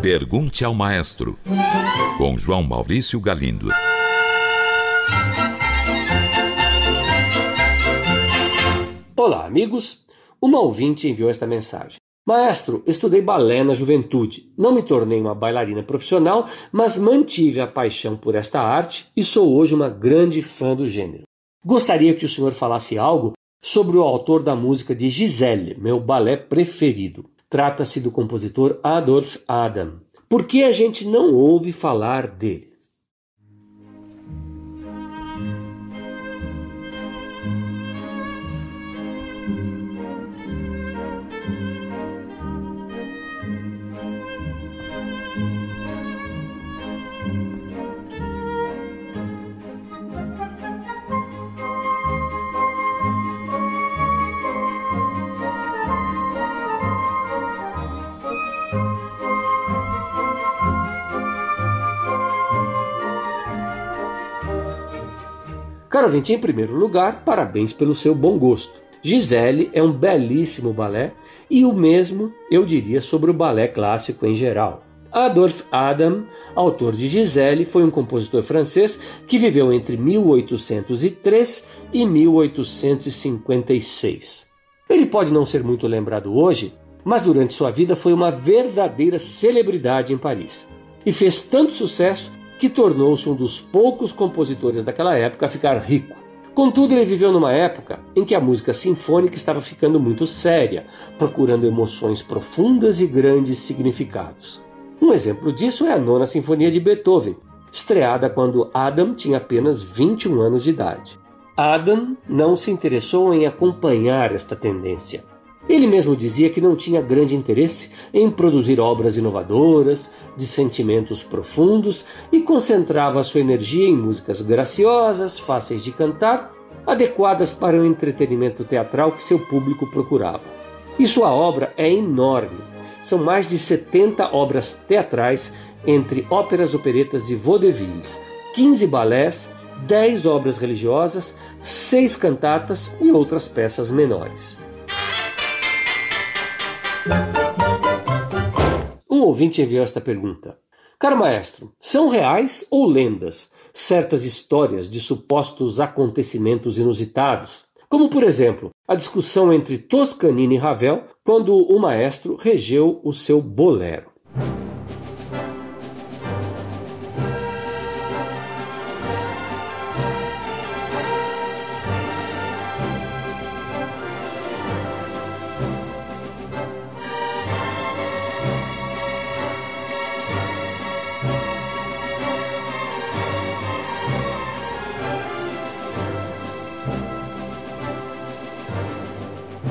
Pergunte ao Maestro, com João Maurício Galindo. Olá, amigos. Uma ouvinte enviou esta mensagem. Maestro, estudei balé na juventude. Não me tornei uma bailarina profissional, mas mantive a paixão por esta arte e sou hoje uma grande fã do gênero. Gostaria que o senhor falasse algo sobre o autor da música de Giselle, meu balé preferido. Trata-se do compositor Adolf Adam. Por que a gente não ouve falar dele? Caro ouvinte, em primeiro lugar, parabéns pelo seu bom gosto. Gisele é um belíssimo balé e o mesmo eu diria sobre o balé clássico em geral. Adolphe Adam, autor de Gisele, foi um compositor francês que viveu entre 1803 e 1856. Ele pode não ser muito lembrado hoje, mas durante sua vida foi uma verdadeira celebridade em Paris e fez tanto sucesso que tornou-se um dos poucos compositores daquela época a ficar rico. Contudo, ele viveu numa época em que a música sinfônica estava ficando muito séria, procurando emoções profundas e grandes significados. Um exemplo disso é a Nona Sinfonia de Beethoven, estreada quando Adam tinha apenas 21 anos de idade. Adam não se interessou em acompanhar esta tendência. Ele mesmo dizia que não tinha grande interesse em produzir obras inovadoras, de sentimentos profundos e concentrava sua energia em músicas graciosas, fáceis de cantar, adequadas para o entretenimento teatral que seu público procurava. E sua obra é enorme. São mais de 70 obras teatrais entre óperas, operetas e vaudevilles, 15 balés, 10 obras religiosas, 6 cantatas e outras peças menores. Um ouvinte enviou esta pergunta. Caro maestro, são reais ou lendas certas histórias de supostos acontecimentos inusitados? Como, por exemplo, a discussão entre Toscanini e Ravel quando o maestro regeu o seu bolero.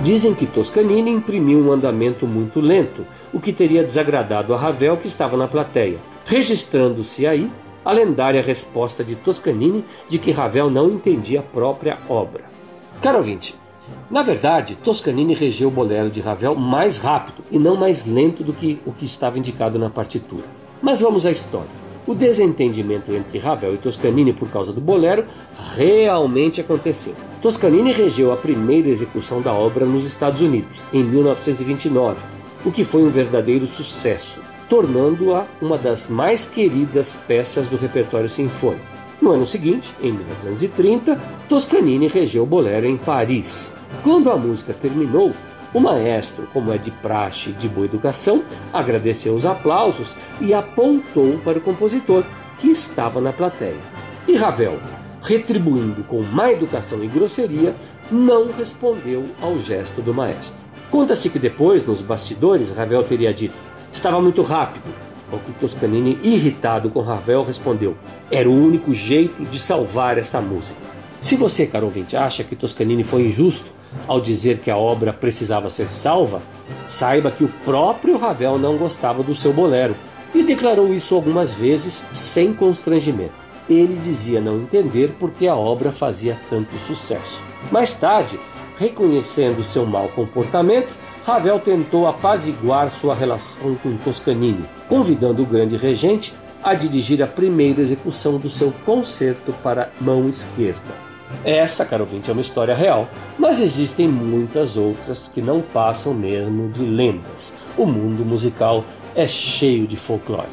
Dizem que Toscanini imprimiu um andamento muito lento, o que teria desagradado a Ravel que estava na plateia, registrando-se aí a lendária resposta de Toscanini de que Ravel não entendia a própria obra. Caro ouvinte, na verdade, Toscanini regeu o bolero de Ravel mais rápido e não mais lento do que o que estava indicado na partitura. Mas vamos à história. O desentendimento entre Ravel e Toscanini por causa do bolero realmente aconteceu. Toscanini regeu a primeira execução da obra nos Estados Unidos, em 1929, o que foi um verdadeiro sucesso, tornando-a uma das mais queridas peças do repertório sinfônico. No ano seguinte, em 1930, Toscanini regeu bolero em Paris. Quando a música terminou, o maestro, como é de praxe de boa educação, agradeceu os aplausos e apontou para o compositor, que estava na plateia. E Ravel, retribuindo com má educação e grosseria, não respondeu ao gesto do maestro. Conta-se que depois, nos bastidores, Ravel teria dito: estava muito rápido. Ao que Toscanini, irritado com Ravel, respondeu: era o único jeito de salvar esta música. Se você, caro ouvinte, acha que Toscanini foi injusto, ao dizer que a obra precisava ser salva, saiba que o próprio Ravel não gostava do seu bolero e declarou isso algumas vezes sem constrangimento. Ele dizia não entender por que a obra fazia tanto sucesso. Mais tarde, reconhecendo seu mau comportamento, Ravel tentou apaziguar sua relação com Toscanini, convidando o grande regente a dirigir a primeira execução do seu concerto para mão esquerda. Essa, caro ouvinte, é uma história real, mas existem muitas outras que não passam mesmo de lendas. O mundo musical é cheio de folclore.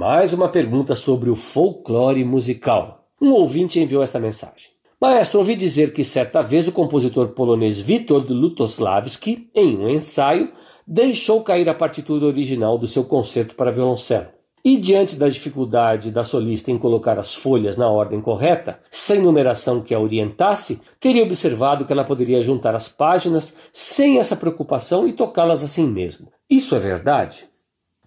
Mais uma pergunta sobre o folclore musical. Um ouvinte enviou esta mensagem. Maestro, ouvi dizer que certa vez o compositor polonês Witold Lutosławski, em um ensaio, deixou cair a partitura original do seu concerto para violoncelo. E diante da dificuldade da solista em colocar as folhas na ordem correta, sem numeração que a orientasse, teria observado que ela poderia juntar as páginas sem essa preocupação e tocá-las assim mesmo. Isso é verdade?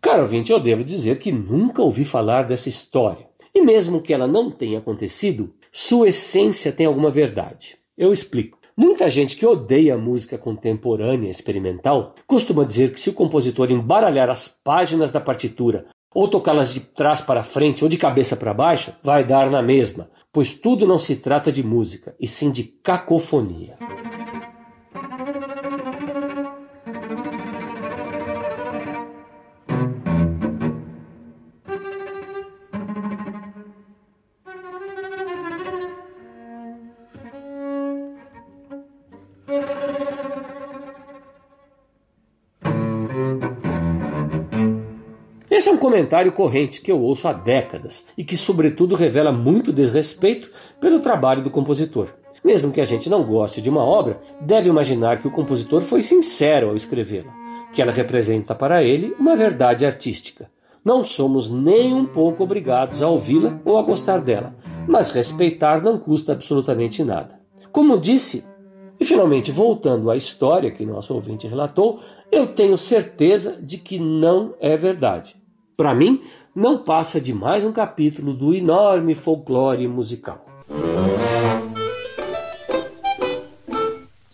Caro ouvinte, eu devo dizer que nunca ouvi falar dessa história. E mesmo que ela não tenha acontecido, sua essência tem alguma verdade. Eu explico. Muita gente que odeia música contemporânea experimental costuma dizer que se o compositor embaralhar as páginas da partitura ou tocá-las de trás para frente ou de cabeça para baixo, vai dar na mesma, pois tudo não se trata de música, e sim de cacofonia. Comentário corrente que eu ouço há décadas e que, sobretudo, revela muito desrespeito pelo trabalho do compositor. Mesmo que a gente não goste de uma obra, deve imaginar que o compositor foi sincero ao escrevê-la, que ela representa para ele uma verdade artística. Não somos nem um pouco obrigados a ouvi-la ou a gostar dela, mas respeitar não custa absolutamente nada. Como disse, e finalmente voltando à história que nosso ouvinte relatou, eu tenho certeza de que não é verdade. Para mim, não passa de mais um capítulo do enorme folclore musical.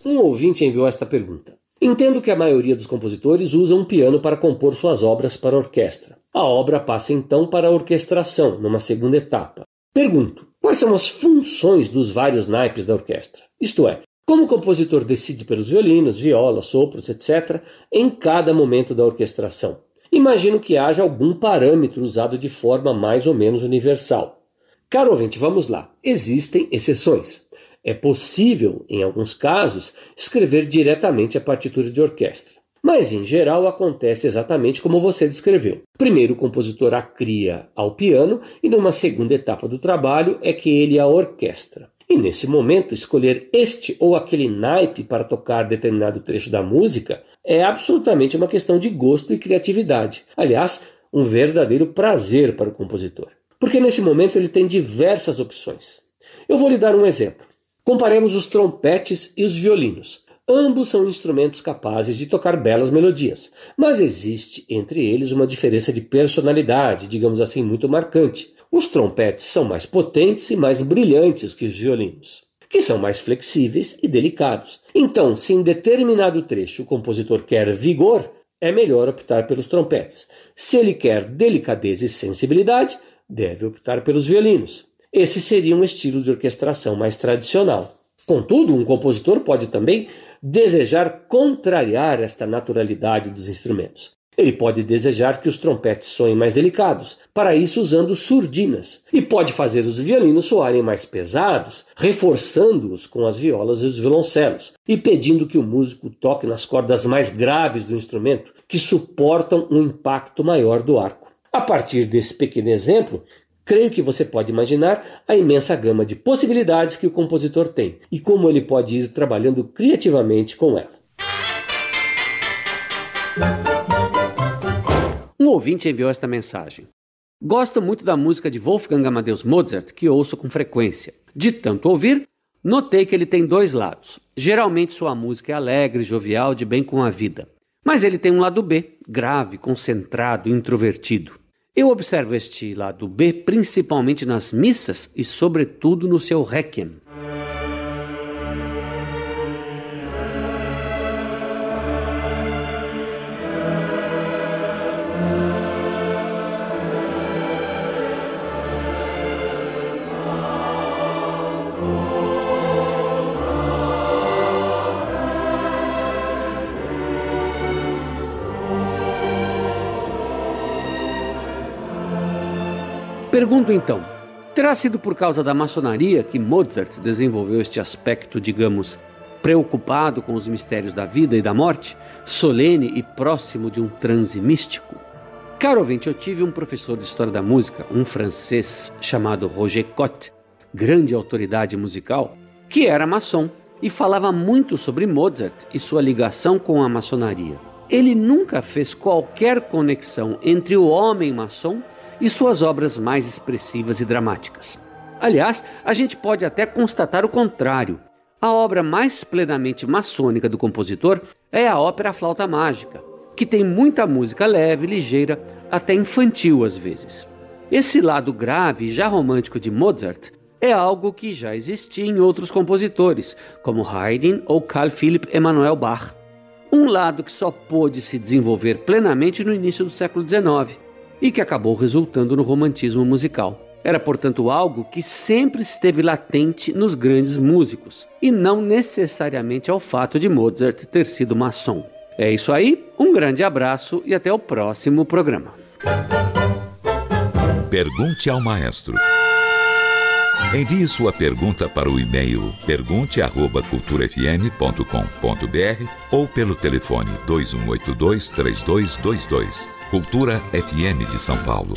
Um ouvinte enviou esta pergunta. Entendo que a maioria dos compositores usa um piano para compor suas obras para orquestra. A obra passa então para a orquestração, numa segunda etapa. Pergunto: quais são as funções dos vários naipes da orquestra? Isto é, como o compositor decide pelos violinos, violas, sopros, etc., em cada momento da orquestração? Imagino que haja algum parâmetro usado de forma mais ou menos universal. Caro ouvinte, vamos lá. Existem exceções. É possível, em alguns casos, escrever diretamente a partitura de orquestra. Mas, em geral, acontece exatamente como você descreveu. Primeiro, o compositor a cria ao piano e, numa segunda etapa do trabalho, é que ele a orquestra. E nesse momento, escolher este ou aquele naipe para tocar determinado trecho da música é absolutamente uma questão de gosto e criatividade. Aliás, um verdadeiro prazer para o compositor. Porque nesse momento ele tem diversas opções. Eu vou lhe dar um exemplo. Comparemos os trompetes e os violinos. Ambos são instrumentos capazes de tocar belas melodias, mas existe entre eles uma diferença de personalidade, digamos assim, muito marcante. Os trompetes são mais potentes e mais brilhantes que os violinos, que são mais flexíveis e delicados. Então, se em determinado trecho o compositor quer vigor, é melhor optar pelos trompetes. Se ele quer delicadeza e sensibilidade, deve optar pelos violinos. Esse seria um estilo de orquestração mais tradicional. Contudo, um compositor pode também desejar contrariar esta naturalidade dos instrumentos. Ele pode desejar que os trompetes soem mais delicados, para isso usando surdinas, e pode fazer os violinos soarem mais pesados, reforçando-os com as violas e os violoncelos, e pedindo que o músico toque nas cordas mais graves do instrumento, que suportam um impacto maior do arco. A partir desse pequeno exemplo, creio que você pode imaginar a imensa gama de possibilidades que o compositor tem e como ele pode ir trabalhando criativamente com ela. Ouvinte enviou esta mensagem. Gosto muito da música de Wolfgang Amadeus Mozart, que ouço com frequência. De tanto ouvir, notei que ele tem dois lados. Geralmente sua música é alegre, jovial, de bem com a vida. Mas ele tem um lado B, grave, concentrado, introvertido. Eu observo este lado B principalmente nas missas e, sobretudo, no seu Requiem. Pergunto então: Terá sido por causa da maçonaria que Mozart desenvolveu este aspecto, digamos, preocupado com os mistérios da vida e da morte, solene e próximo de um transe místico? Caro ouvinte, eu tive um professor de história da música, um francês chamado Roger Cotte, grande autoridade musical, que era maçom e falava muito sobre Mozart e sua ligação com a maçonaria. Ele nunca fez qualquer conexão entre o homem maçom e suas obras mais expressivas e dramáticas. Aliás, a gente pode até constatar o contrário. A obra mais plenamente maçônica do compositor é a ópera Flauta Mágica, que tem muita música leve, ligeira, até infantil às vezes. Esse lado grave e já romântico de Mozart é algo que já existia em outros compositores, como Haydn ou Carl Philipp Emanuel Bach. Um lado que só pôde se desenvolver plenamente no início do século XIX e que acabou resultando no romantismo musical. Era, portanto, algo que sempre esteve latente nos grandes músicos, e não necessariamente ao fato de Mozart ter sido maçom. É isso aí, um grande abraço e até o próximo programa. Pergunte ao maestro. Envie sua pergunta para o e-mail pergunte@culturafm.com.br ou pelo telefone 2182 3222. Cultura FM de São Paulo.